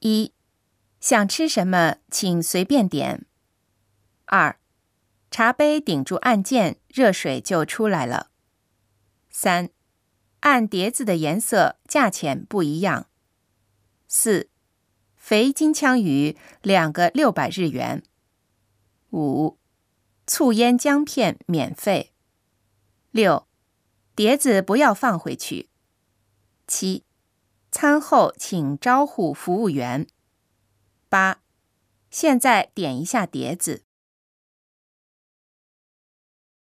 一，想吃什么请随便点。二，茶杯顶住按键，热水就出来了。三，按碟子的颜色，价钱不一样。四，肥金枪鱼两个六百日元。五，醋腌姜片免费。六，碟子不要放回去。七。餐后请招呼服务员。八，现在点一下碟子。